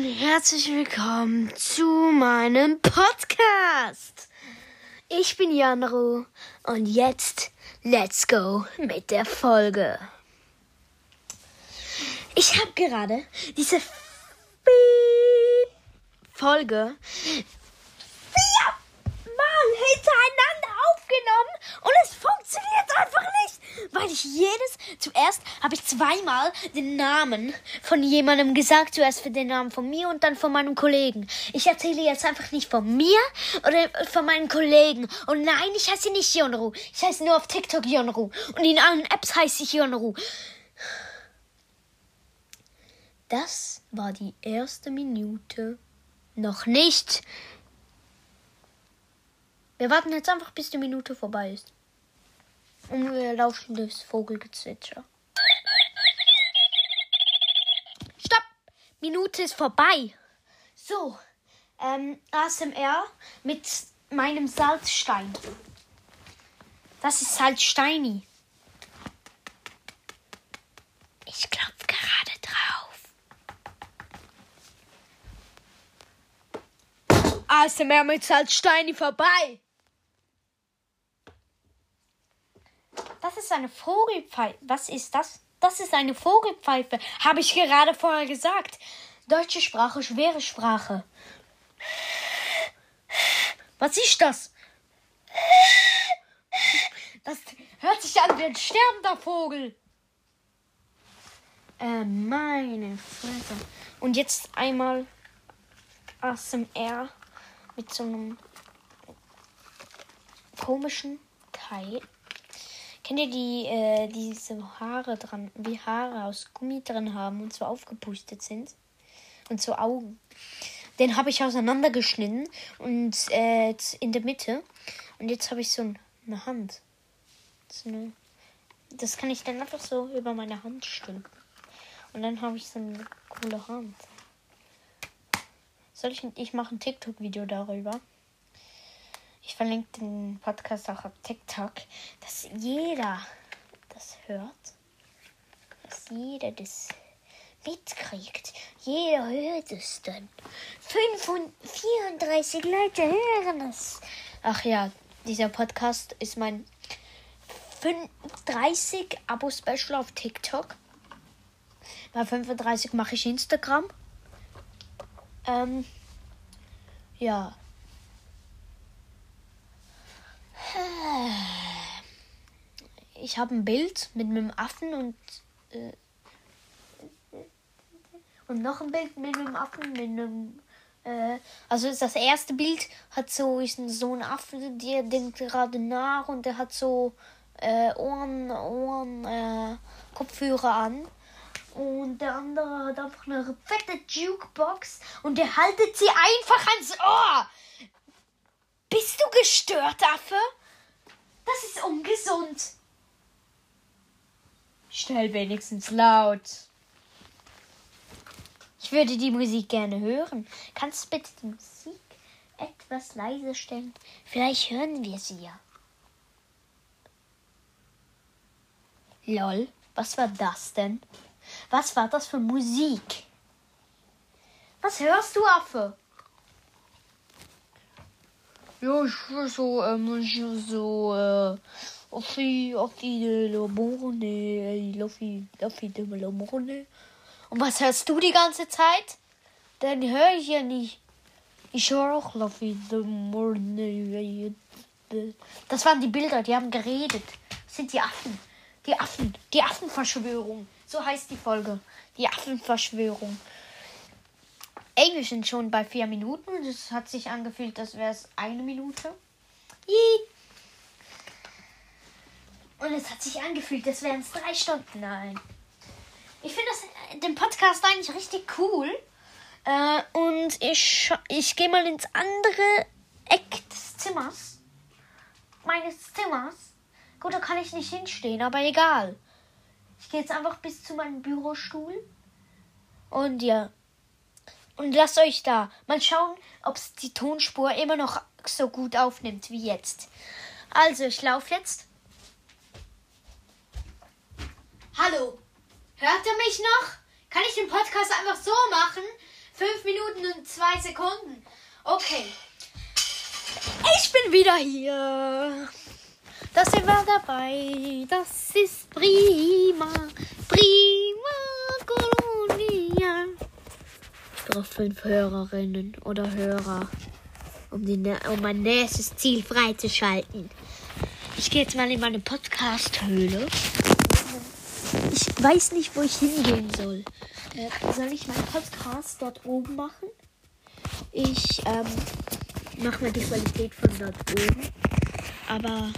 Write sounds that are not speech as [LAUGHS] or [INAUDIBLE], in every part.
und herzlich willkommen zu meinem Podcast. Ich bin Janro und jetzt let's go mit der Folge. Ich habe gerade diese Folge viermal hintereinander aufgenommen und es funktioniert einfach nicht, weil ich jedes zuerst habe ich zweimal den Namen von jemandem gesagt, zuerst für den Namen von mir und dann von meinem Kollegen. Ich erzähle jetzt einfach nicht von mir oder von meinen Kollegen. Und nein, ich heiße nicht Yonru. Ich heiße nur auf TikTok Yonru und in allen Apps heiße ich Yonru. Das war die erste Minute. Noch nicht. Wir warten jetzt einfach, bis die Minute vorbei ist. Und wir lauschen das Vogelgezwitscher. Stopp! Minute ist vorbei. So, ähm, ASMR mit meinem Salzstein. Das ist Salzsteini. Ich klopfe gerade drauf. ASMR mit Salzsteini vorbei. Das ist eine Vogelpfeife. Was ist das? Das ist eine Vogelpfeife. Habe ich gerade vorher gesagt. Deutsche Sprache, schwere Sprache. Was ist das? Das hört sich an wie ein sterbender Vogel. Äh, meine Fresse. Und jetzt einmal ASMR mit so einem komischen Teil. Kennt ihr die, äh, diese Haare dran, wie Haare aus Gummi drin haben und so aufgepustet sind? Und so Augen. Den habe ich auseinandergeschnitten und äh, in der Mitte. Und jetzt habe ich so eine Hand. So eine, das kann ich dann einfach so über meine Hand stülpen. Und dann habe ich so eine coole Hand. Soll ich, ich mache ein TikTok-Video darüber. Ich verlinke den Podcast auch auf TikTok, dass jeder das hört. Dass jeder das mitkriegt. Jeder hört es dann. 34 Leute hören es. Ach ja, dieser Podcast ist mein 35 Abo-Special auf TikTok. Bei 35 mache ich Instagram. Ähm, ja. Ich habe ein Bild mit einem Affen und äh, und noch ein Bild mit einem Affen mit einem äh, also das erste Bild hat so ist so ein Affe, der denkt gerade nach und der hat so äh, Ohren Ohren äh, Kopfhörer an und der andere hat einfach eine fette Jukebox und der haltet sie einfach ans Ohr. Bist du gestört, Affe? Das ist ungesund. Stell wenigstens laut. Ich würde die Musik gerne hören. Kannst du bitte die Musik etwas leise stellen? Vielleicht hören wir sie ja. Lol, was war das denn? Was war das für Musik? Was hörst du, Affe? Ja, ich höre so, ähm, so, äh, die, auf die Lomone, Loffi, Loffi de Lomone. Und was hörst du die ganze Zeit? Dann höre ich ja nicht. Ich höre auch Loffi de Lomone. Das waren die Bilder, die haben geredet. Das sind die Affen. Die Affen. Die Affenverschwörung. So heißt die Folge. Die Affenverschwörung. Ey, wir sind schon bei vier Minuten es hat sich angefühlt, als wäre es eine Minute. Und es hat sich angefühlt, als wären es drei Stunden. Nein. Ich finde den Podcast eigentlich richtig cool. Äh, und ich, ich gehe mal ins andere Eck des Zimmers. Meines Zimmers. Gut, da kann ich nicht hinstehen, aber egal. Ich gehe jetzt einfach bis zu meinem Bürostuhl. Und ja. Und lasst euch da mal schauen, ob es die Tonspur immer noch so gut aufnimmt wie jetzt. Also, ich laufe jetzt. Hallo. Hört ihr mich noch? Kann ich den Podcast einfach so machen? Fünf Minuten und zwei Sekunden. Okay. Ich bin wieder hier. Da sind wir dabei. Das ist prima. Prima Colonia. Ich brauche fünf Hörerinnen oder Hörer, um, die, um mein nächstes Ziel freizuschalten. Ich gehe jetzt mal in meine Podcast-Höhle. Ich weiß nicht, wo ich hingehen soll. Äh, soll ich meinen Podcast dort oben machen? Ich ähm, mache mal die Qualität von dort oben. Aber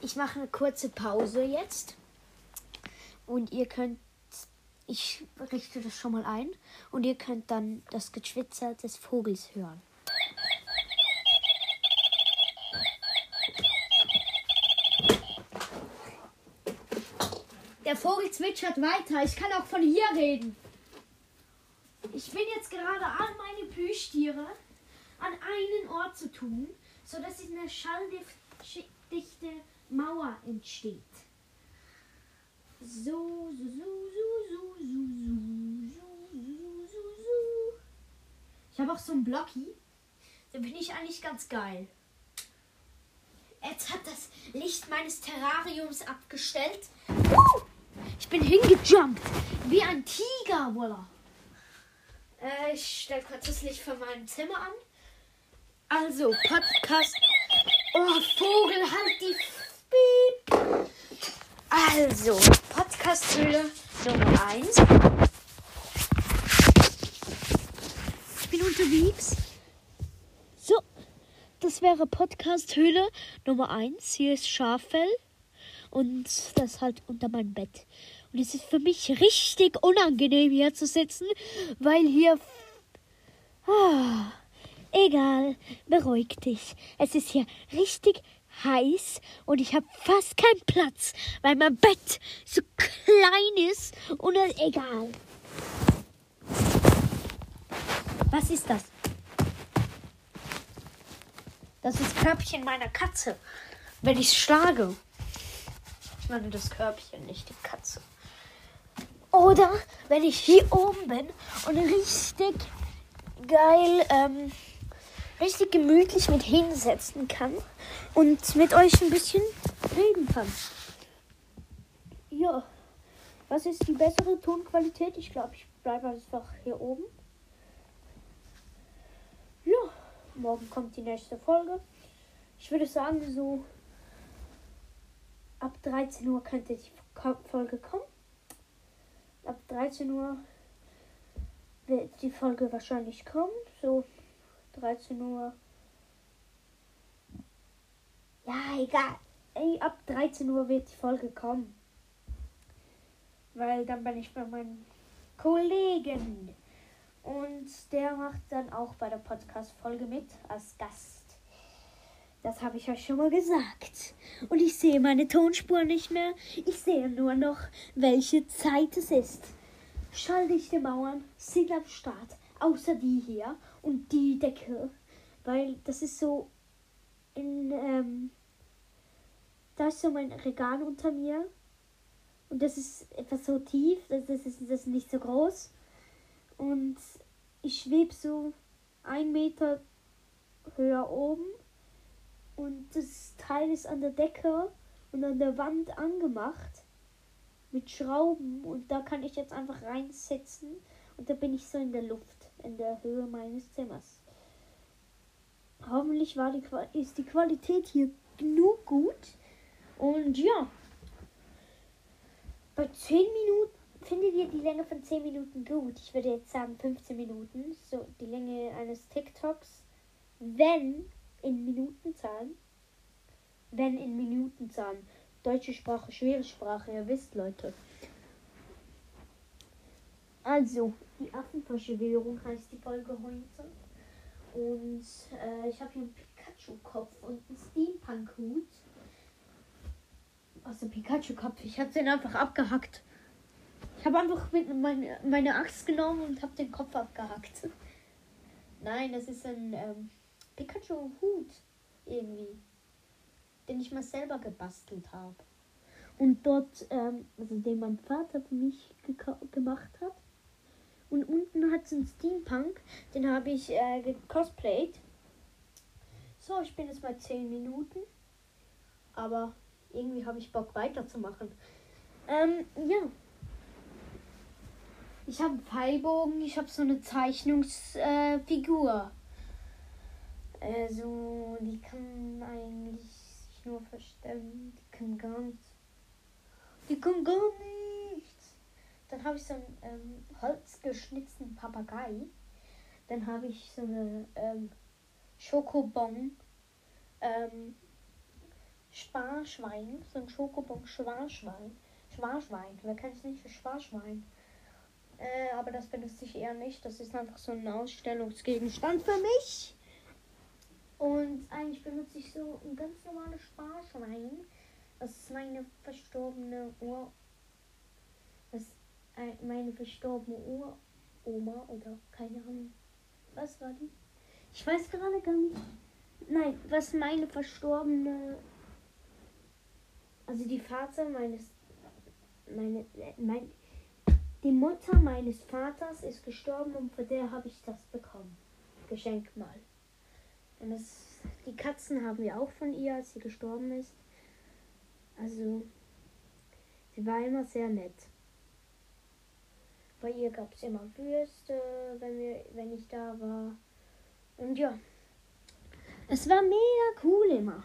ich mache eine kurze Pause jetzt. Und ihr könnt, ich richte das schon mal ein. Und ihr könnt dann das Gezwitzer des Vogels hören. Der Vogel zwitschert weiter. Ich kann auch von hier reden. Ich bin jetzt gerade all meine Plüschtiere an einen Ort zu tun, sodass eine schalldichte Mauer entsteht. So, so, so, so, so, so, so, so, so, so. Ich habe auch so einen Blocky. Da bin ich eigentlich ganz geil. Jetzt hat das Licht meines Terrariums abgestellt. Uh! Ich bin hingejumpt. Wie ein Tiger, voila. Äh, ich stelle kurz das Licht von meinem Zimmer an. Also, Podcast. Oh, Vogel, halt die Piep. Also, Podcast-Höhle Nummer 1. Ich bin unterwegs. So, das wäre Podcast-Höhle Nummer 1. Hier ist Schaffell. Und das halt unter meinem Bett. Und es ist für mich richtig unangenehm hier zu sitzen, weil hier. Ah, egal, beruhig dich. Es ist hier richtig heiß und ich habe fast keinen Platz, weil mein Bett so klein ist und egal. Was ist das? Das ist Körbchen meiner Katze. Wenn ich schlage. Ich meine das Körbchen, nicht die Katze. Oder wenn ich hier oben bin und richtig geil, ähm, richtig gemütlich mit hinsetzen kann und mit euch ein bisschen reden kann. Ja, was ist die bessere Tonqualität? Ich glaube, ich bleibe einfach hier oben. Ja, morgen kommt die nächste Folge. Ich würde sagen, so ab 13 Uhr könnte die Folge kommen ab 13 Uhr wird die Folge wahrscheinlich kommen. So 13 Uhr. Ja, egal. Ey, ab 13 Uhr wird die Folge kommen. Weil dann bin ich bei meinem Kollegen. Und der macht dann auch bei der Podcast-Folge mit als Gast. Das habe ich euch schon mal gesagt. Und ich sehe meine Tonspur nicht mehr. Ich sehe nur noch, welche Zeit es ist. Schalldichte Mauern sind am Start. Außer die hier und die Decke. Weil das ist so in. Ähm, da ist so mein Regal unter mir. Und das ist etwas so tief. Das ist, das ist nicht so groß. Und ich schwebe so ein Meter höher oben und das Teil ist an der Decke und an der Wand angemacht mit Schrauben und da kann ich jetzt einfach reinsetzen und da bin ich so in der Luft, in der Höhe meines Zimmers. Hoffentlich war die, ist die Qualität hier genug gut. Und ja, bei 10 Minuten findet ihr die Länge von 10 Minuten gut. Ich würde jetzt sagen 15 Minuten, so die Länge eines TikToks, wenn in Minutenzahlen. Wenn in Minutenzahlen. Deutsche Sprache, schwere Sprache, ihr wisst, Leute. Also, die Affenverschwörung heißt die Folge heute. Und äh, ich habe hier einen Pikachu-Kopf und einen Steampunk-Hut. Also Pikachu-Kopf. Ich habe den einfach abgehackt. Ich habe einfach mit meine, meine Axt genommen und habe den Kopf abgehackt. [LAUGHS] Nein, das ist ein ähm, Pikachu-Hut irgendwie, den ich mal selber gebastelt habe. Und dort, ähm, also den mein Vater für mich gemacht hat. Und unten hat es einen Steampunk. Den habe ich äh, gecosplayt. So, ich bin jetzt mal 10 Minuten. Aber irgendwie habe ich Bock weiterzumachen. Ähm, ja. Ich habe einen Pfeilbogen, ich habe so eine Zeichnungsfigur. Also, die kann eigentlich sich nur verstellen. Die kann gar nichts. Die kann gar nichts. Dann habe ich so einen ähm, holzgeschnitzten Papagei. Dann habe ich so eine ähm, Schokobon. Ähm, Sparschwein. So ein Schokobon Schwarschwein. Schwarschwein. Wer kennt es nicht für Schwarschwein? Äh, aber das benutze ich eher nicht. Das ist einfach so ein Ausstellungsgegenstand für mich. Und eigentlich benutze ich so ein ganz normales Sparschwein. Das ist meine verstorbene Ur. Das ist meine verstorbene Uroma oder keine Ahnung. Was war die? Ich weiß gerade gar nicht. Nein, was meine verstorbene. Also die Vater meines. Meine. Mein, die Mutter meines Vaters ist gestorben und für der habe ich das bekommen. Geschenk mal. Und das, die Katzen haben wir auch von ihr, als sie gestorben ist. Also, sie war immer sehr nett. Bei ihr gab es immer Würste, wenn, wir, wenn ich da war. Und ja, es war mega cool immer.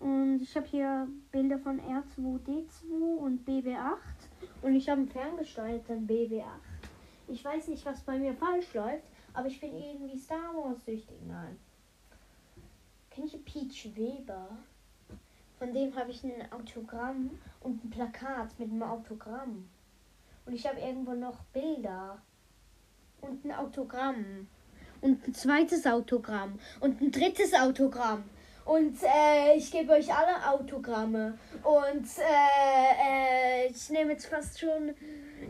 Und ich habe hier Bilder von R2D2 und BB8. Und ich habe einen ferngesteuerten BB8. Ich weiß nicht, was bei mir falsch läuft, aber ich bin irgendwie Star Wars süchtig. Nein. Kennt ihr Peach Weber? Von dem habe ich ein Autogramm und ein Plakat mit einem Autogramm. Und ich habe irgendwo noch Bilder. Und ein Autogramm. Und ein zweites Autogramm. Und ein drittes Autogramm. Und äh, ich gebe euch alle Autogramme. Und äh, äh, ich nehme jetzt fast schon.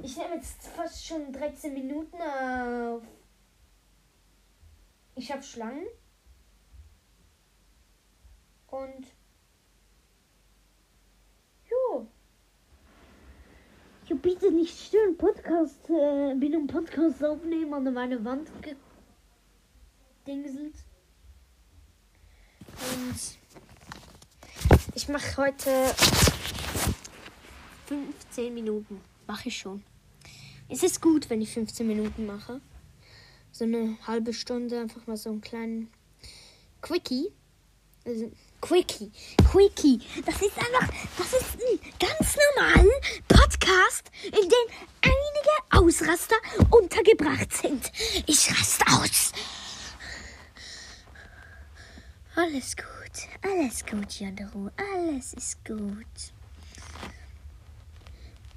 Ich nehme jetzt fast schon 13 Minuten auf. Ich habe Schlangen. Und. Jo. Ja, bitte nicht stören. Podcast. Äh, bin im Podcast aufnehmen an meine Wand gedingselt. Und ich mache heute 15 Minuten. Mache ich schon. Es ist gut, wenn ich 15 Minuten mache. So eine halbe Stunde, einfach mal so einen kleinen Quickie. Also, Quickie. Quickie. Das ist einfach, das ist ein ganz normaler Podcast, in dem einige Ausraster untergebracht sind. Ich raste aus. Alles gut, alles gut, Jandro, alles ist gut.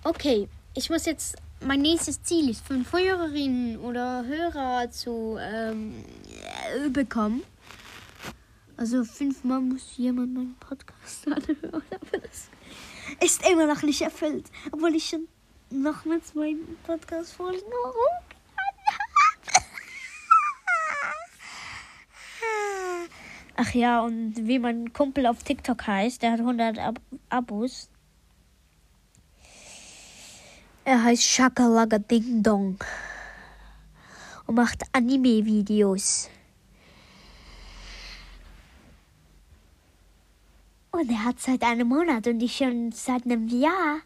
Okay, ich muss jetzt, mein nächstes Ziel ist, fünf Hörerinnen oder Hörer zu ähm, bekommen. Also fünfmal muss jemand meinen Podcast [LAUGHS] anhören, aber das ist immer noch nicht erfüllt, obwohl ich schon noch mit zwei Podcast-Folgen [LAUGHS] Ach ja, und wie mein Kumpel auf TikTok heißt, der hat 100 Ab Abos. Er heißt Shakalaga Ding Dong und macht Anime-Videos. Und er hat seit einem Monat und ich schon seit einem Jahr.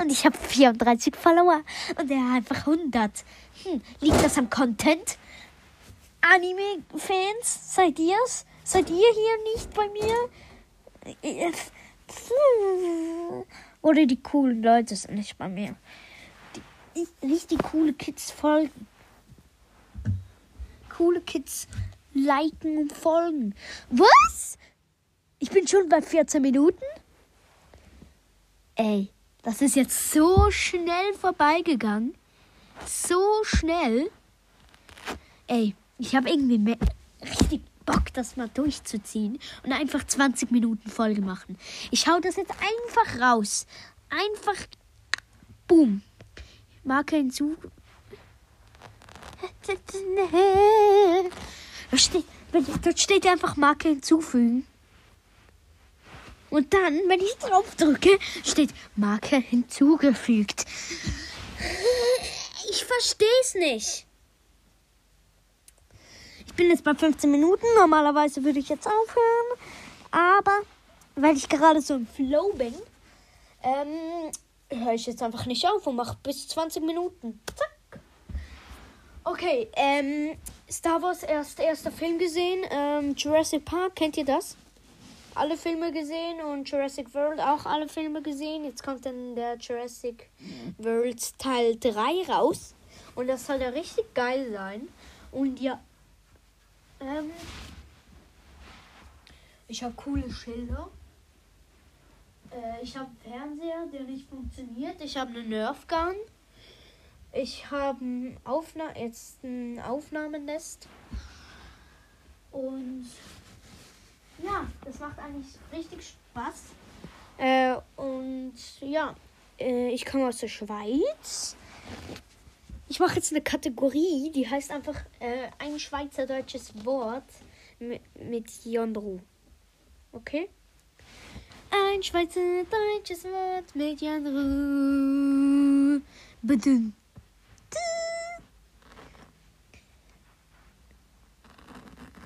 Und ich habe 34 Follower und er hat einfach 100. Hm, liegt das am Content? Anime-Fans, seid ihr's? Seid ihr hier nicht bei mir? Oder die coolen Leute sind nicht bei mir. Die richtig coole Kids folgen. Coole Kids liken und folgen. Was? Ich bin schon bei 14 Minuten? Ey, das ist jetzt so schnell vorbeigegangen. So schnell. Ey, ich habe irgendwie mehr, richtig Bock, das mal durchzuziehen und einfach 20 Minuten Folge machen. Ich hau das jetzt einfach raus. Einfach. Boom. Marke hinzu. Da steht, dort steht einfach Marke hinzufügen. Und dann, wenn ich drauf drücke, steht Marke hinzugefügt. Ich verstehe es nicht. Bin jetzt bei 15 Minuten. Normalerweise würde ich jetzt aufhören. Aber weil ich gerade so im Flow bin, ähm, höre ich jetzt einfach nicht auf und mache bis 20 Minuten. Zack. Okay, ähm, Star Wars erst erster Film gesehen. Ähm, Jurassic Park, kennt ihr das? Alle Filme gesehen und Jurassic World auch alle Filme gesehen. Jetzt kommt dann der Jurassic World Teil 3 raus. Und das soll ja richtig geil sein. Und ja, ähm, ich habe coole Schilder. Äh, ich habe einen Fernseher, der nicht funktioniert. Ich habe eine Nerf Gun. Ich habe ein Aufna jetzt ein Aufnahmenest. Und ja, das macht eigentlich richtig Spaß. Äh, und ja, äh, ich komme aus der Schweiz. Ich mache jetzt eine Kategorie, die heißt einfach äh, ein schweizerdeutsches Wort mit, mit Jandro. Okay? Ein schweizerdeutsches Wort mit Jandro. Bedün.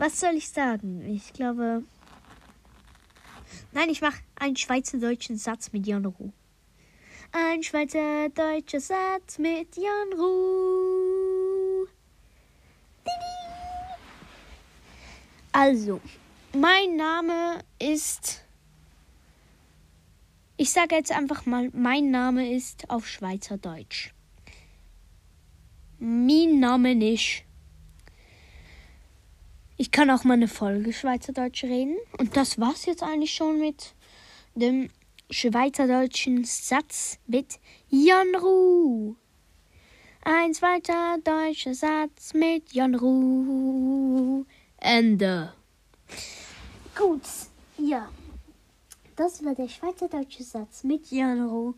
Was soll ich sagen? Ich glaube. Nein, ich mache einen schweizerdeutschen Satz mit Jan Ruh. Ein schweizerdeutscher Satz mit Jan Ruh. Also, mein Name ist. Ich sage jetzt einfach mal, mein Name ist auf Schweizerdeutsch. Mein Name nicht. Ich kann auch mal eine Folge Schweizerdeutsch reden. Und das war's jetzt eigentlich schon mit dem schweizerdeutschen Satz mit Jan. Ein zweiter deutscher Satz mit Jan. Ende. Gut, ja. Das war der schweizerdeutsche Satz mit Jan.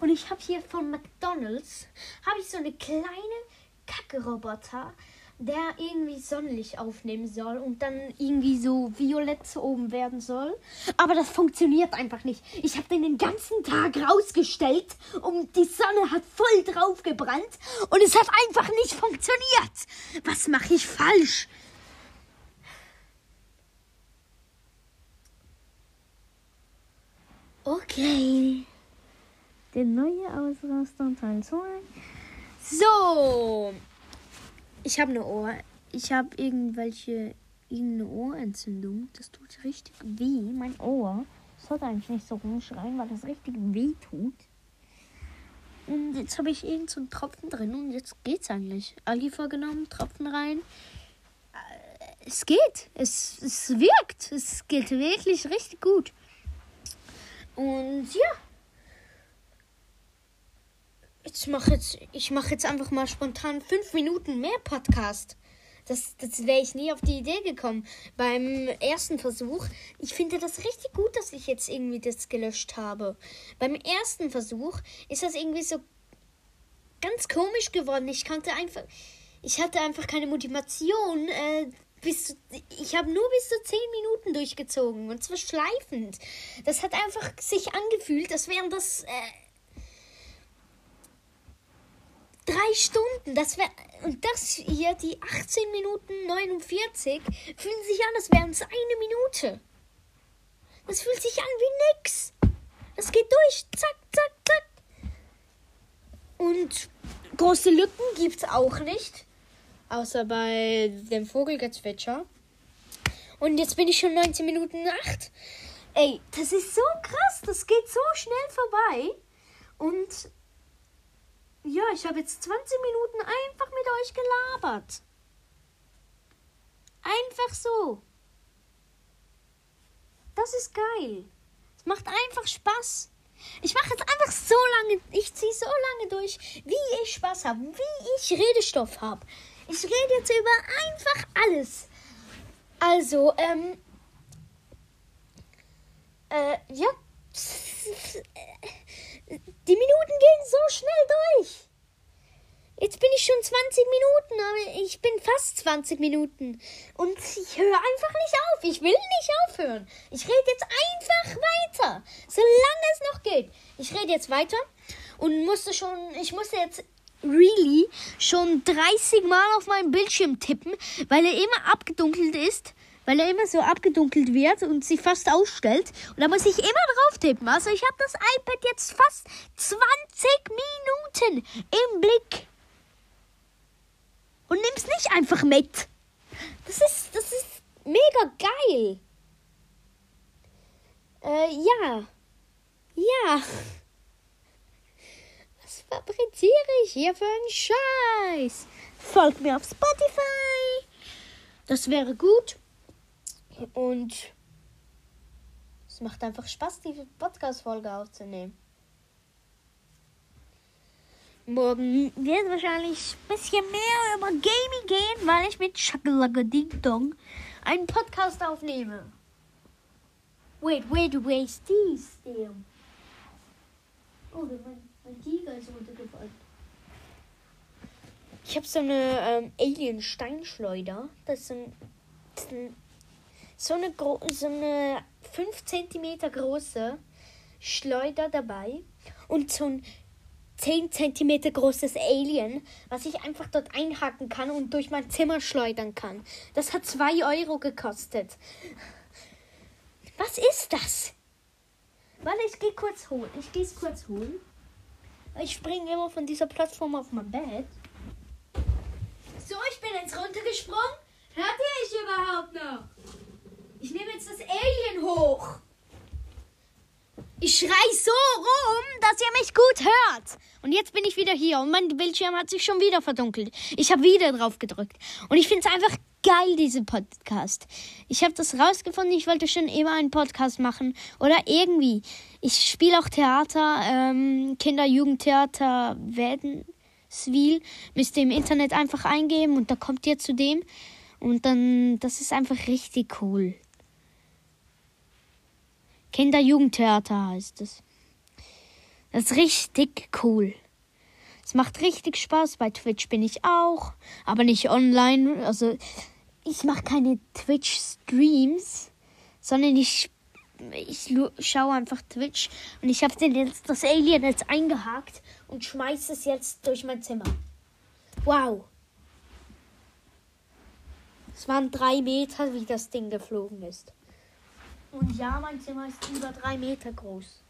Und ich habe hier von McDonald's habe ich so eine kleine Kacke-Roboter der irgendwie Sonnenlicht aufnehmen soll und dann irgendwie so violett oben werden soll. Aber das funktioniert einfach nicht. Ich habe den den ganzen Tag rausgestellt und die Sonne hat voll drauf gebrannt und es hat einfach nicht funktioniert. Was mache ich falsch? Okay. Der neue Ausraster Teil 2. So ich habe eine Ohr. Ich habe irgendwelche irgendeine Ohrentzündung. Das tut richtig weh. Mein Ohr. Ich sollte eigentlich nicht so rumschreien, weil das richtig weh tut. Und jetzt habe ich irgend so einen Tropfen drin und jetzt geht's eigentlich. Algi vorgenommen, Tropfen rein. Äh, es geht. Es, es wirkt. Es geht wirklich richtig gut. Und ja. Ich mache jetzt, ich mache jetzt einfach mal spontan fünf Minuten mehr Podcast. Das, das wäre ich nie auf die Idee gekommen. Beim ersten Versuch, ich finde das richtig gut, dass ich jetzt irgendwie das gelöscht habe. Beim ersten Versuch ist das irgendwie so ganz komisch geworden. Ich konnte einfach, ich hatte einfach keine Motivation. Äh, bis, ich habe nur bis zu zehn Minuten durchgezogen und zwar schleifend. Das hat einfach sich angefühlt, als wären das. Äh, Drei Stunden, das wäre. Und das hier, die 18 Minuten 49, fühlen sich an, als wären es eine Minute. Das fühlt sich an wie nix. Das geht durch. Zack, zack, zack. Und große Lücken gibt's auch nicht. Außer bei dem Vogelgezwitscher. Und jetzt bin ich schon 19 Minuten 8. Ey, das ist so krass. Das geht so schnell vorbei. Und ja, ich habe jetzt 20 Minuten einfach mit euch gelabert. Einfach so. Das ist geil. Es macht einfach Spaß. Ich mache jetzt einfach so lange, ich ziehe so lange durch, wie ich Spaß habe, wie ich Redestoff habe. Ich rede jetzt über einfach alles. Also, ähm, äh, ja. Die Minuten gehen so schnell durch. Jetzt bin ich schon 20 Minuten, aber ich bin fast 20 Minuten. Und ich höre einfach nicht auf. Ich will nicht aufhören. Ich rede jetzt einfach weiter, solange es noch geht. Ich rede jetzt weiter. und musste schon, ich musste jetzt really schon 30 Mal auf meinem Bildschirm tippen, weil er immer abgedunkelt ist, weil er immer so abgedunkelt wird und sich fast ausstellt. Und da muss ich immer drauf tippen. Also ich habe das iPad jetzt fast 20 Minuten im Blick. Und nimm's nicht einfach mit. Das ist, das ist mega geil. Äh, ja. Ja. Was fabriziere ich hier für einen Scheiß? Folgt mir auf Spotify. Das wäre gut. Und es macht einfach Spaß, die Podcast-Folge aufzunehmen. Morgen wird wahrscheinlich ein bisschen mehr über Gaming gehen, weil ich mit Shakalaka Ding Dong einen Podcast aufnehme. Wait, wait, wait, stay still. Oh, mein, mein Tiger ist runtergefallen. Ich habe so eine ähm, Alien-Steinschleuder. Das ist ein, das ist ein so eine, so eine 5 cm große Schleuder dabei und so ein 10 cm großes Alien, was ich einfach dort einhaken kann und durch mein Zimmer schleudern kann. Das hat 2 Euro gekostet. Was ist das? Warte, ich gehe kurz holen. Ich gehe es kurz holen. Ich springe immer von dieser Plattform auf mein Bett. So, ich bin jetzt runtergesprungen. Hört ihr ich überhaupt noch? Ich nehme jetzt das Alien hoch. Ich schrei so rum, dass ihr mich gut hört. Und jetzt bin ich wieder hier und mein Bildschirm hat sich schon wieder verdunkelt. Ich habe wieder drauf gedrückt. Und ich finde es einfach geil, diese Podcast. Ich habe das rausgefunden, ich wollte schon immer einen Podcast machen. Oder irgendwie. Ich spiele auch Theater, ähm, Kinder-Jugendtheater Wädenswil. Müsst ihr im Internet einfach eingeben und da kommt ihr zu dem. Und dann, das ist einfach richtig cool. Kinder-Jugendtheater heißt es. Das ist richtig cool. Es macht richtig Spaß. Bei Twitch bin ich auch, aber nicht online. Also ich mache keine Twitch-Streams, sondern ich, ich schaue einfach Twitch und ich habe das Alien jetzt eingehakt und schmeiße es jetzt durch mein Zimmer. Wow. Es waren drei Meter, wie das Ding geflogen ist. Und ja, mein Zimmer ist über drei Meter groß.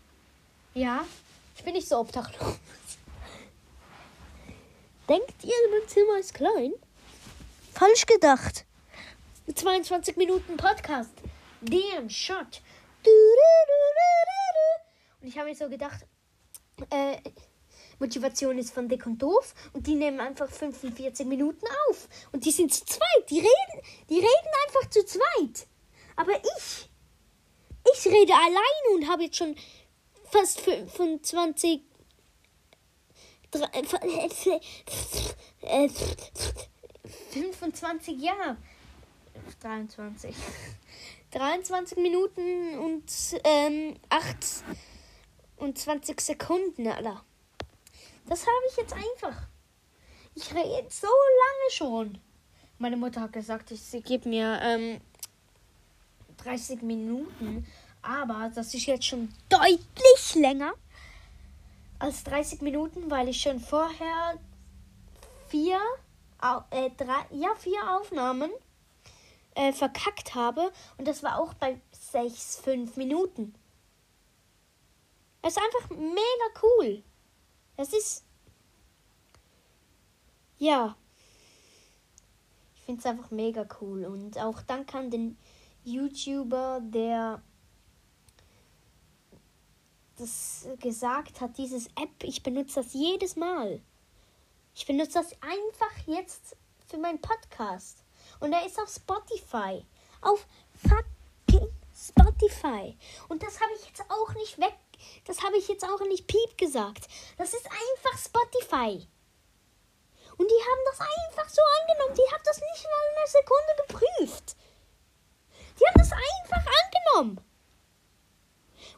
Ja, ich bin nicht so obdachlos. [LAUGHS] Denkt ihr, mein Zimmer ist klein? Falsch gedacht. 22 Minuten Podcast. Damn Shot. Und ich habe mir so gedacht, äh, Motivation ist von Dick und Doof und die nehmen einfach 45 Minuten auf. Und die sind zu zweit. Die reden, die reden einfach zu zweit. Aber ich ich rede alleine und habe jetzt schon fast 25 25 Jahre. 23. 23 Minuten und ähm, 8 und 20 Sekunden, Alter. Das habe ich jetzt einfach. Ich rede so lange schon. Meine Mutter hat gesagt, sie gibt mir ähm, 30 Minuten. Aber das ist jetzt schon deutlich länger als 30 Minuten, weil ich schon vorher vier, äh, drei, ja, vier Aufnahmen äh, verkackt habe. Und das war auch bei 6, 5 Minuten. Es ist einfach mega cool. Es ist. Ja. Ich finde es einfach mega cool. Und auch dank an den YouTuber, der das gesagt hat, dieses App, ich benutze das jedes Mal. Ich benutze das einfach jetzt für meinen Podcast. Und er ist auf Spotify. Auf fucking Spotify. Und das habe ich jetzt auch nicht weg. Das habe ich jetzt auch nicht piep gesagt. Das ist einfach Spotify. Und die haben das einfach so angenommen. Die haben das nicht mal eine Sekunde geprüft. Die haben das einfach angenommen.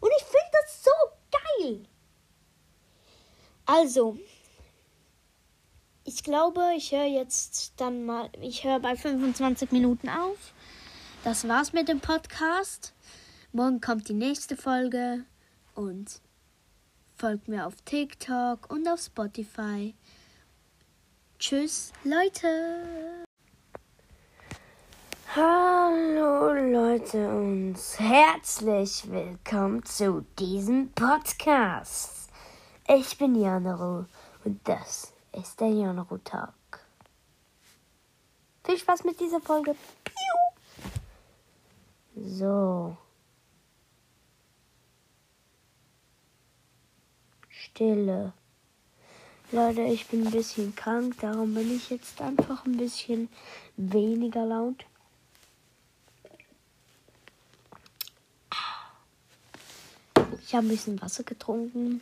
Und ich finde das so geil. Also, ich glaube, ich höre jetzt dann mal, ich höre bei 25 Minuten auf. Das war's mit dem Podcast. Morgen kommt die nächste Folge und Folgt mir auf TikTok und auf Spotify. Tschüss, Leute. Hallo Leute und herzlich willkommen zu diesem Podcast. Ich bin Janaru und das ist der Janaru Talk. Viel Spaß mit dieser Folge. So. Stille. Leute, ich bin ein bisschen krank, darum bin ich jetzt einfach ein bisschen weniger laut. Ich habe ein bisschen Wasser getrunken.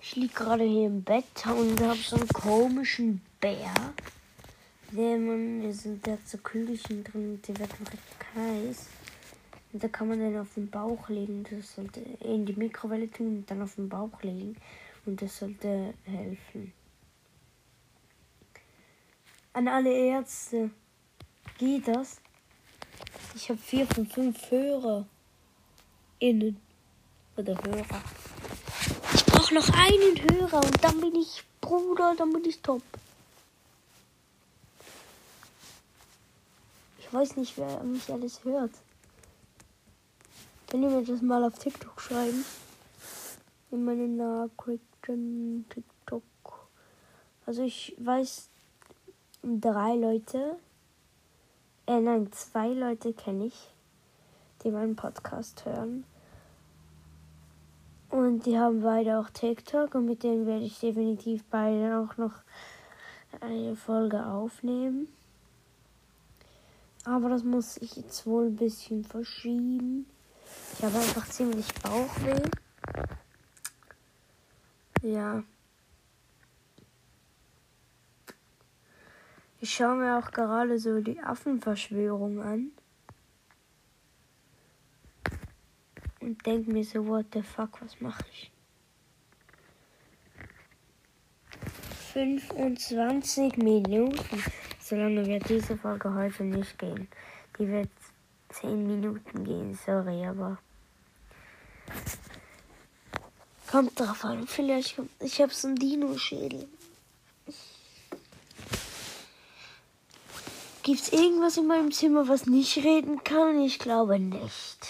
Ich liege gerade hier im Bett und habe so einen komischen Bär. Der, man, der, sind, hat so Kügelchen drin die werden recht heiß. Und da kann man den auf den Bauch legen. Das sollte in die Mikrowelle tun und dann auf den Bauch legen. Und das sollte helfen. An alle Ärzte. Geht das? Ich habe vier von fünf Hörer innen oder Hörer. Ich brauche noch einen Hörer und dann bin ich Bruder, dann bin ich top. Ich weiß nicht, wer mich alles hört. Wenn ihr mir das mal auf TikTok schreiben. In meine Nachrichten TikTok. Also ich weiß drei Leute. Äh nein, zwei Leute kenne ich die meinen Podcast hören. Und die haben beide auch TikTok und mit denen werde ich definitiv beide auch noch eine Folge aufnehmen. Aber das muss ich jetzt wohl ein bisschen verschieben. Ich habe einfach ziemlich Bauchweh. Ja. Ich schaue mir auch gerade so die Affenverschwörung an. Und denke mir so, what the fuck, was mache ich? 25 Minuten. So lange wird diese Folge heute nicht gehen. Die wird 10 Minuten gehen, sorry, aber. Kommt drauf an, vielleicht kommt. Ich habe so einen Dino-Schädel. Gibt es irgendwas in meinem Zimmer, was nicht reden kann? Ich glaube nicht.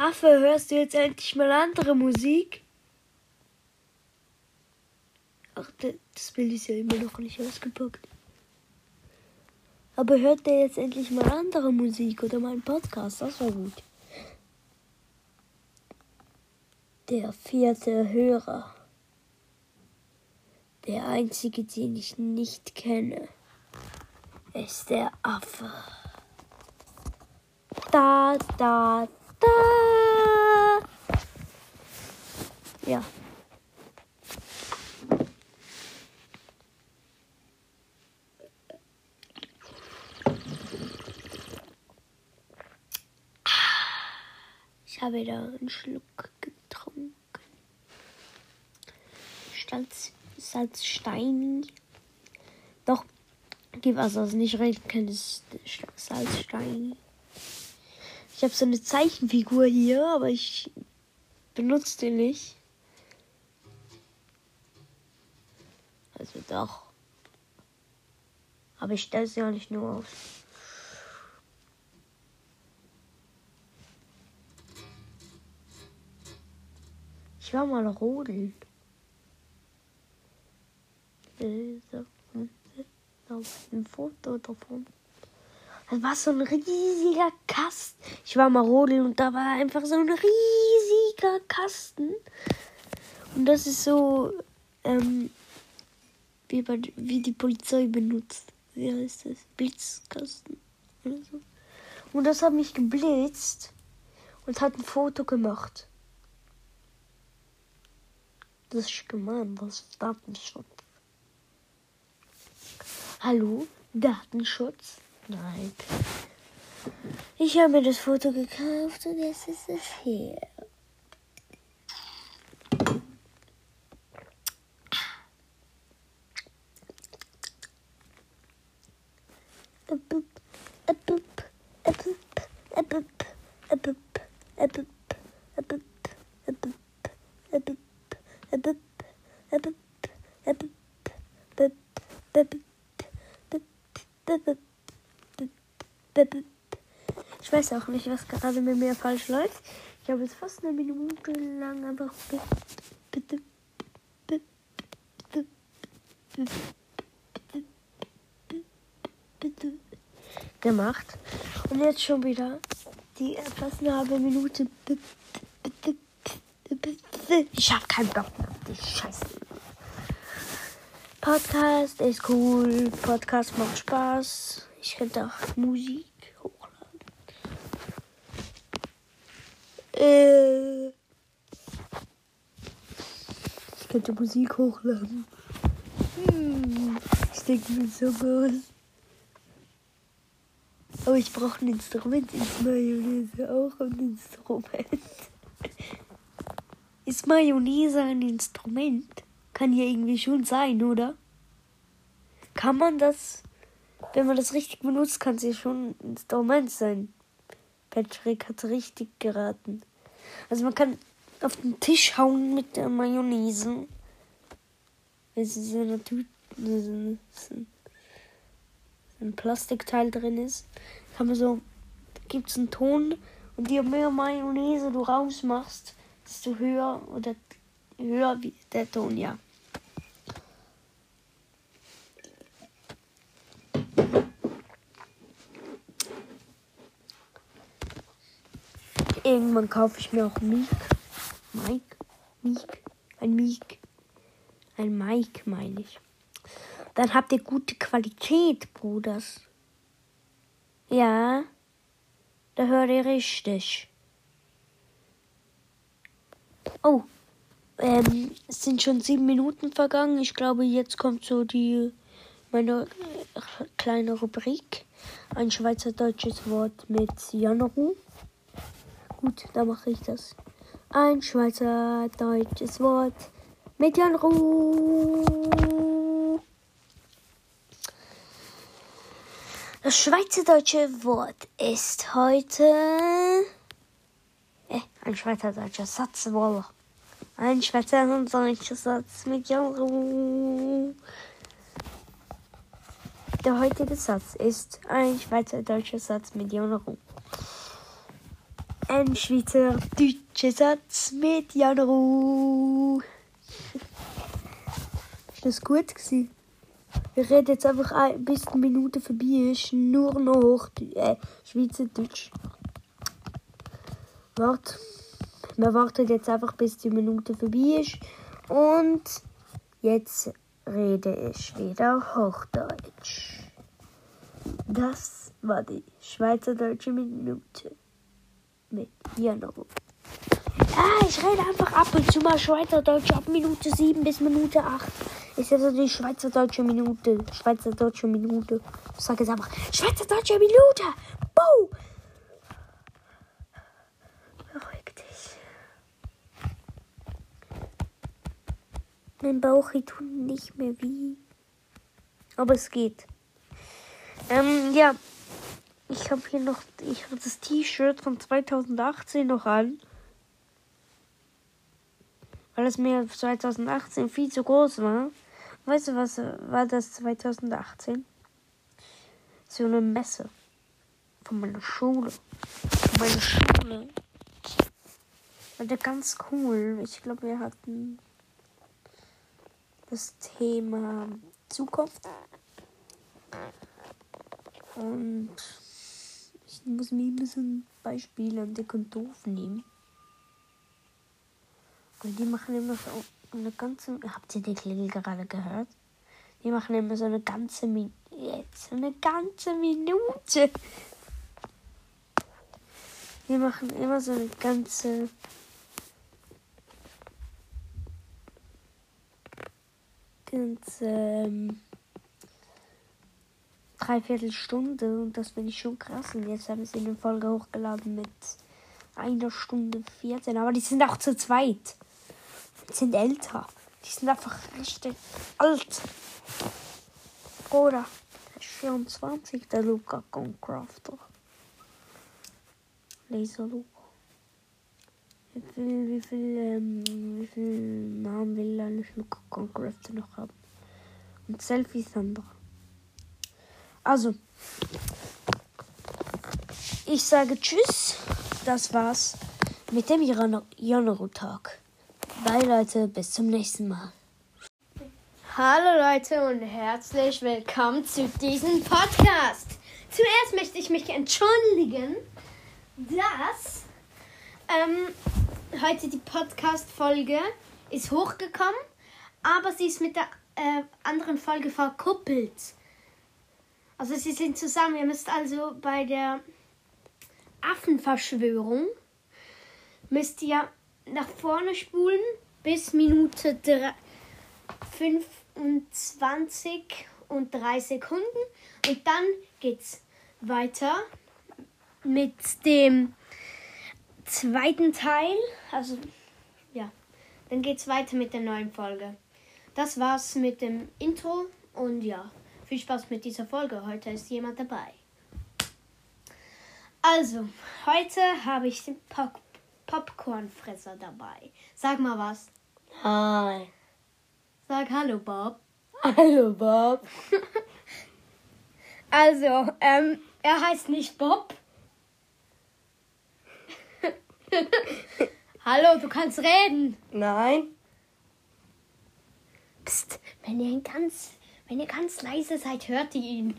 Affe, hörst du jetzt endlich mal andere Musik? Ach, das Bild ist ja immer noch nicht ausgepackt. Aber hört der jetzt endlich mal andere Musik oder meinen Podcast? Das war gut. Der vierte Hörer. Der einzige, den ich nicht kenne, ist der Affe. Da, da, da. Ja. Ich habe wieder einen Schluck getrunken. Salz, Salzstein. Doch, gib also nicht rein, kennt Salzstein. Ich habe so eine Zeichenfigur hier, aber ich benutze den nicht. Also doch. Aber ich stelle sie ja nicht nur aus. Ich war mal rodeln. Ein Foto davon. Das war so ein riesiger Kasten. Ich war mal rodeln und da war einfach so ein riesiger Kasten. Und das ist so, ähm, wie, bei, wie die Polizei benutzt. Wie heißt das? Blitzkasten oder so. Und das hat mich geblitzt und hat ein Foto gemacht. Das ist gemein, das Datenschutz. Hallo? Datenschutz? Nein. Ich habe mir das Foto gekauft und jetzt ist es hier. Ich weiß auch nicht, was gerade mit mir falsch läuft. Ich habe jetzt fast eine Minute lang einfach bitte, bitte, bitte, bitte, gemacht. Und jetzt schon wieder die fast eine halbe Minute. Ich habe keinen Bock mehr auf die Scheiße. Podcast ist cool. Podcast macht Spaß. Ich könnte auch Musik hochladen. Äh, ich könnte Musik hochladen. Hm, ich denke mir so groß. Aber ich brauche ein Instrument. Ist Mayonnaise auch ein Instrument? Ist Mayonnaise ein Instrument? Kann ja irgendwie schon sein, oder? Kann man das, wenn man das richtig benutzt, kann es ja schon ein Instrument sein. Patrick hat richtig geraten. Also man kann auf den Tisch hauen mit der Mayonnaise. Es ist so eine Tüte, so ein Plastikteil drin ist, kann man so, gibt es einen Ton und je mehr Mayonnaise du rausmachst, desto höher oder höher wie der Ton, ja. Irgendwann kaufe ich mir auch Miek. Mike? Miek? Ein Miek. Ein Mike, meine ich. Dann habt ihr gute Qualität, Bruders. Ja, da hört ihr richtig. Oh, ähm, es sind schon sieben Minuten vergangen. Ich glaube, jetzt kommt so die meine äh, kleine Rubrik. Ein schweizerdeutsches Wort mit Janaru. Gut, da mache ich das. Ein schweizerdeutsches Wort mit Janaru. Das schweizerdeutsche Wort ist heute äh, ein schweizerdeutscher Satz wohl. Ein schweizerdeutscher Satz mit Jaro. Der heutige Satz ist ein schweizerdeutscher Satz mit Jaro. Ein schweizerdeutscher Satz mit Jaro. Ist das gut gewesen? Wir reden jetzt einfach ein, bis die Minute vorbei ist. Nur noch Hoch äh, Schweizerdeutsch. Warte. Wir warten jetzt einfach bis die Minute vorbei ist. Und jetzt rede ich wieder Hochdeutsch. Das war die Schweizerdeutsche Minute mit Jano. Ah, ich rede einfach ab und zu mal Schweizerdeutsch ab Minute 7 bis Minute 8. Ist also die Schweizerdeutsche Minute. Schweizerdeutsche Minute. Ich sage jetzt einfach Schweizerdeutsche Minute. Bow! Beruhig dich. Mein Bauch tut nicht mehr weh. Aber es geht. Ähm, ja. Ich habe hier noch, ich habe das T-Shirt von 2018 noch an weil es mir 2018 viel zu groß war. Weißt du, was war das 2018? So eine Messe von meiner Schule. Von meiner Schule. War der ganz cool. Ich glaube, wir hatten das Thema Zukunft. Und ich muss mir ein bisschen Beispiele an dick und doof nehmen. Und die machen immer so eine ganze. Habt ihr den Klingel gerade gehört? Die machen immer so eine ganze Minute. Jetzt eine ganze Minute. Die machen immer so eine ganze. ganze. Dreiviertel Stunde und das finde ich schon krass. Und jetzt haben sie eine Folge hochgeladen mit einer Stunde 14. Aber die sind auch zu zweit sind älter. Die sind einfach richtig alt. Oder der ist 24, der Luca Gunkrafter. Laser Luca. viel, wie viel, ähm, wie viel Namen will eigentlich Luca Concraft noch haben? Und Selfie Sandra. Also, ich sage Tschüss. Das war's mit dem Jonero-Tag. Bye Leute, bis zum nächsten Mal. Hallo Leute und herzlich willkommen zu diesem Podcast. Zuerst möchte ich mich entschuldigen, dass ähm, heute die Podcast-Folge ist hochgekommen, aber sie ist mit der äh, anderen Folge verkuppelt. Also sie sind zusammen. Ihr müsst also bei der Affenverschwörung müsst ihr nach vorne spulen bis Minute 3, 25 und 3 Sekunden und dann geht's weiter mit dem zweiten Teil. Also ja, dann geht's weiter mit der neuen Folge. Das war's mit dem Intro und ja, viel Spaß mit dieser Folge. Heute ist jemand dabei. Also, heute habe ich den Pop Popcornfresser dabei. Sag mal was. Hi. Sag Hallo, Bob. Hallo, Bob. [LAUGHS] also, ähm, er heißt nicht Bob. [LAUGHS] Hallo, du kannst reden. Nein. Psst, wenn ihr ganz, wenn ihr ganz leise seid, hört ihr ihn.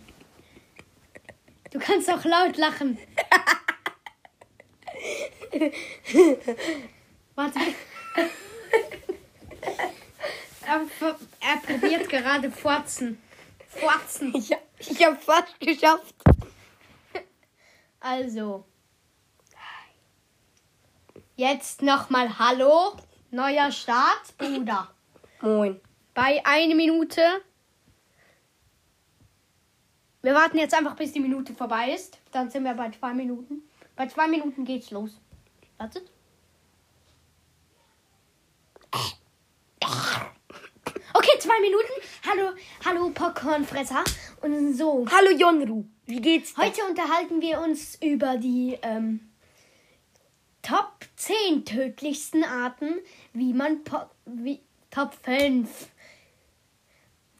Du kannst auch laut lachen. [LAUGHS] Warte. Er, er probiert gerade Forzen. Forzen. Ich, ich habe fast geschafft. Also. Jetzt nochmal Hallo. Neuer Start, Bruder. Moin. Bei eine Minute. Wir warten jetzt einfach, bis die Minute vorbei ist. Dann sind wir bei zwei Minuten. Bei zwei Minuten geht's los. Wartet. Okay, zwei Minuten. Hallo, hallo Popcornfresser. Und so. Hallo Jonru. Wie geht's dir? Heute unterhalten wir uns über die ähm, Top 10 tödlichsten Arten, wie man po wie, Top 5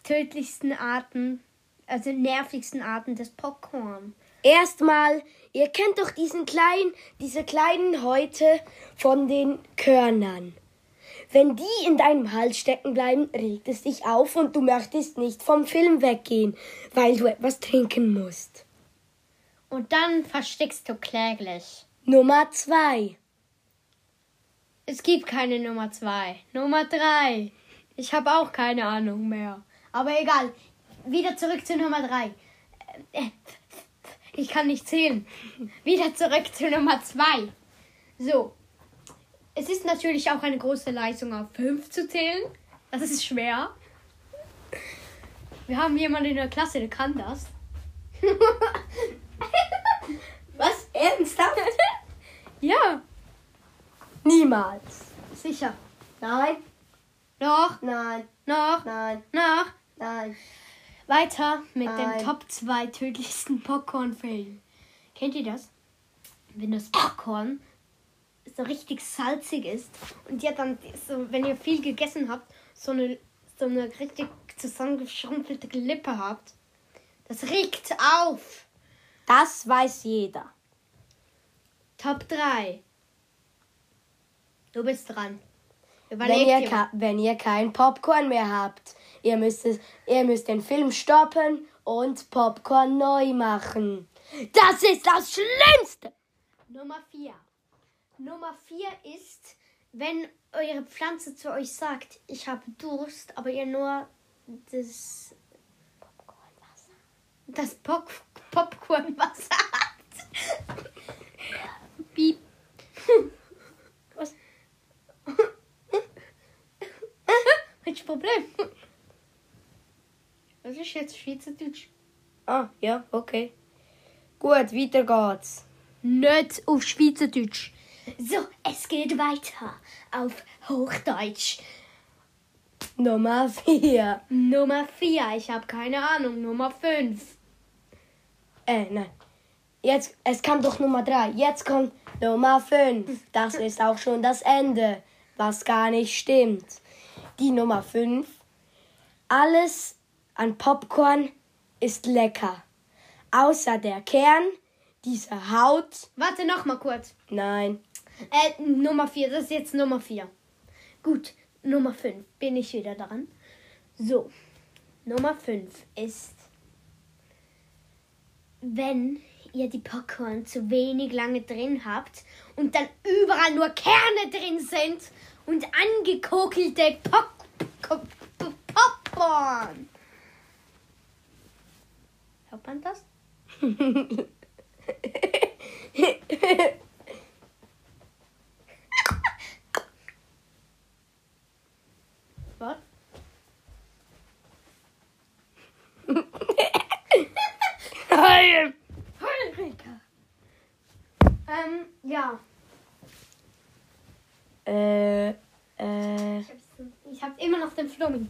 tödlichsten Arten, also nervigsten Arten des Popcorn. Erstmal, ihr kennt doch diesen kleinen, diese kleinen Häute von den Körnern. Wenn die in deinem Hals stecken bleiben, regt es dich auf und du möchtest nicht vom Film weggehen, weil du etwas trinken musst. Und dann verstickst du kläglich. Nummer zwei. Es gibt keine Nummer 2. Nummer 3. Ich habe auch keine Ahnung mehr. Aber egal. Wieder zurück zu Nummer 3. Ich kann nicht zählen. Wieder zurück zu Nummer 2. So. Es ist natürlich auch eine große Leistung, auf 5 zu zählen. Das ist schwer. Wir haben jemanden in der Klasse, der kann das. [LAUGHS] Was? Ernsthaft? ja, Niemals. sicher. Nein, Noch, nein, noch, nein, noch. nein. Weiter mit Nein. den Top 2 tödlichsten Popcorn-Fällen. Kennt ihr das? Wenn das Popcorn so richtig salzig ist und ihr dann so, wenn ihr viel gegessen habt, so eine, so eine richtig zusammengeschrumpelte Lippe habt. Das regt auf. Das weiß jeder. Top 3. Du bist dran. Wenn ihr, wenn ihr kein Popcorn mehr habt, ihr müsst, es, ihr müsst den Film stoppen und Popcorn neu machen. Das ist das Schlimmste. Nummer 4. Nummer 4 ist, wenn eure Pflanze zu euch sagt, ich habe Durst, aber ihr nur das das Pop Popcornwasser [LAUGHS] habt. Piep. Was? [LAUGHS] Welches Problem? Was ist jetzt Schweizerdeutsch? Ah, ja, okay. Gut, weiter geht's. Nicht auf Schweizerdeutsch. So, es geht weiter auf Hochdeutsch. Nummer 4. Nummer 4, ich habe keine Ahnung. Nummer 5. Äh, nein. Jetzt, es kam doch Nummer 3. Jetzt kommt Nummer 5. Das ist auch schon das Ende, was gar nicht stimmt. Die Nummer 5. Alles an Popcorn ist lecker. Außer der Kern, diese Haut. Warte noch mal kurz. Nein. Äh, Nummer 4, das ist jetzt Nummer 4. Gut, Nummer 5 bin ich wieder dran. So, Nummer 5 ist, wenn ihr die Popcorn zu wenig lange drin habt und dann überall nur Kerne drin sind und angekokelte Pop Pop Popcorn. Hört man das? Was? Nein. Heulrika. Ähm, ja. Äh, äh, Ich hab's, ich hab immer noch den Flummi.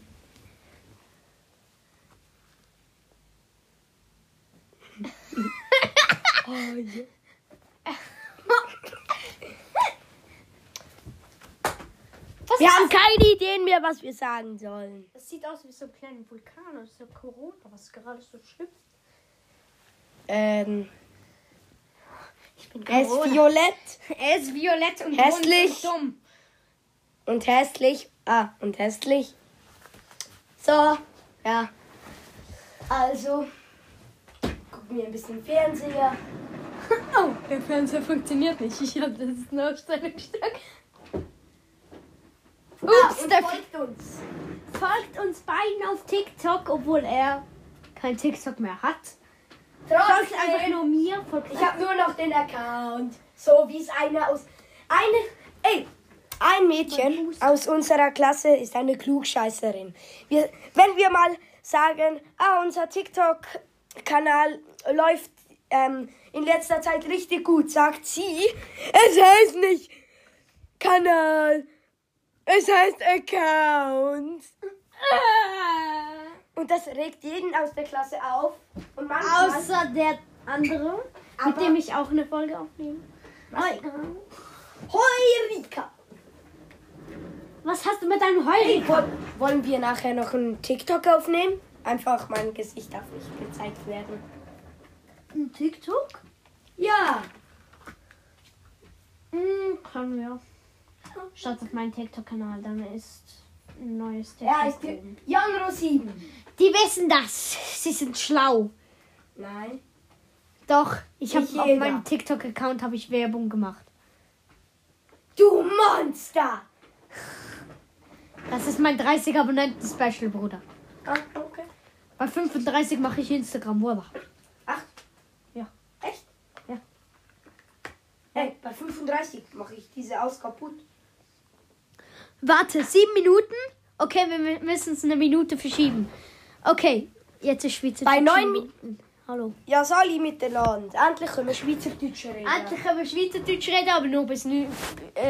Was wir ist haben keine Ideen mehr, was wir sagen sollen. Das sieht aus wie so ein kleiner Vulkan oder so Corona, was gerade so schlimm. Ähm, Ich bin er ist violett Er ist violett und Hässlich. und dumm. und hässlich. Ah, und hässlich. So, ja. Also, gucken wir ein bisschen Fernseher. [LAUGHS] Oh, der Fernseher funktioniert nicht. Ich habe das ist eine Aufstellungsstück. Ah, Ups, und der folgt uns. folgt uns beiden auf TikTok, obwohl er kein TikTok mehr hat. Folgt einfach Trotzdem, nur mir. Ich habe nur noch den Account. So wie es eine aus. Eine. Ey, ein Mädchen aus unserer Klasse ist eine Klugscheißerin. Wir, wenn wir mal sagen, ah, unser TikTok-Kanal läuft ähm, in letzter Zeit richtig gut, sagt sie, es heißt nicht Kanal, es heißt Account. Und das regt jeden aus der Klasse auf. Und manchmal, Außer der andere, mit dem ich auch eine Folge aufnehme. Heurika. Was hast du mit deinem Hey, Heul? woll- wollen wir nachher noch einen TikTok aufnehmen? Einfach mein Gesicht darf nicht gezeigt werden. Ein TikTok? Ja. Hm, können wir. Schaut auf meinen TikTok-Kanal, dann ist ein neues TikTok. heißt oben. Jan Rosin. Die wissen das. Sie sind schlau. Nein. Doch, ich habe auf meinem TikTok-Account habe ich Werbung gemacht. Du Monster. Das ist mein 30 Abonnenten-Special, Bruder. Ah, okay. Bei 35 mache ich Instagram. Woher? Ach. Ja. Echt? Ja. Ey, bei 35 mache ich diese aus kaputt. Warte, sieben Minuten? Okay, wir mü- müssen es eine Minute verschieben. Okay, jetzt ist Schweizerdeutsch. Bei neun Minuten. Hallo. Ja, Sali miteinander. Endlich können wir Schweizerdeutsch reden. Endlich können wir Schweizerdeutsch reden, aber nur bis äh,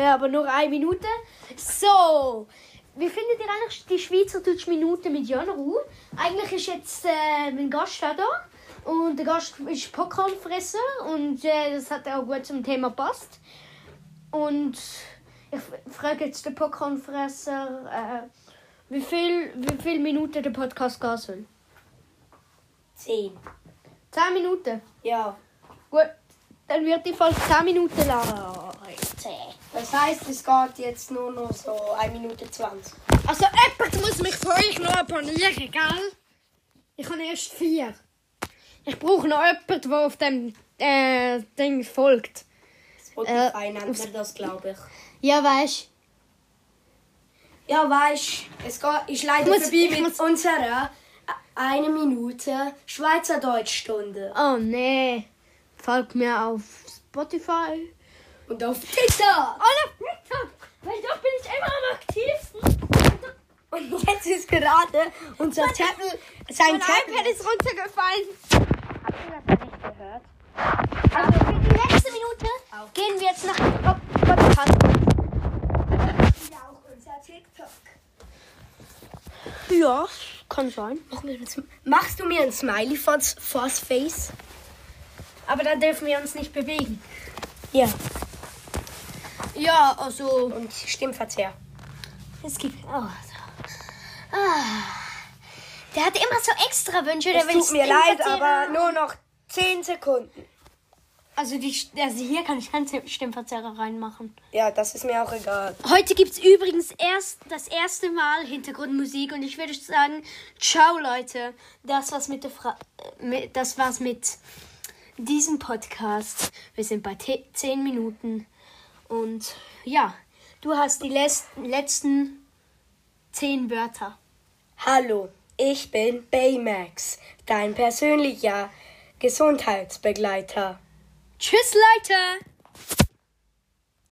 aber nur eine Minute. So, wie findet ihr eigentlich die Schweizerdeutsch Minute mit Jan Ruh? Eigentlich ist jetzt äh, mein Gast da und der Gast ist Popcornfresser und äh, das hat auch gut zum Thema passt. Und ich frage jetzt den Popcornfresser, äh, wie viel, wie viel Minuten der Podcast gehen soll. 10. Zehn Minuten. Ja. Gut, dann wird die Folge 10 Minuten lang. Das heißt, es geht jetzt nur noch so 1 Minute 20. Also jemand muss mich von euch noch abonnieren, gell? Ich habe erst vier. Ich brauche noch jemanden, der auf dem äh, Ding folgt. Spotify Äh, nennt man das, glaube ich. Ja, weißt Ja, weißt es geht, ist leider Ich muss- vorbei ich mit muss- unserer eine Minute Schweizerdeutschstunde. Oh nee. Folgt mir auf Spotify. Und auf TikTok. Und auf TikTok. Weil da bin ich immer am aktivsten. Und jetzt ist gerade unser Tablet, sein Tablet. ist runtergefallen. Habt ihr das nicht gehört? Also für die letzte Minute gehen wir jetzt nach Podcast. Ja, auch unser TikTok. Ja, kann sein. Machst du mir ein Smiley vors, vors Face? Aber dann dürfen wir uns nicht bewegen. Ja. Ja, also. und Stimmverzehr. Es gibt. Oh, so. ah. Der hat immer so extra Wünsche. Es tut mir leid, aber nur noch 10 Sekunden. Also, die, also hier kann ich keinen Stimmverzerrer reinmachen. Ja, das ist mir auch egal. Heute gibt es übrigens erst das erste Mal Hintergrundmusik und ich würde sagen, ciao Leute. Das war's mit der Fra äh, mit, das war's mit diesem Podcast. Wir sind bei 10 Minuten und ja, du hast die letzten 10 Wörter. Hallo, ich bin Baymax, dein persönlicher Gesundheitsbegleiter. Tschüss Leute!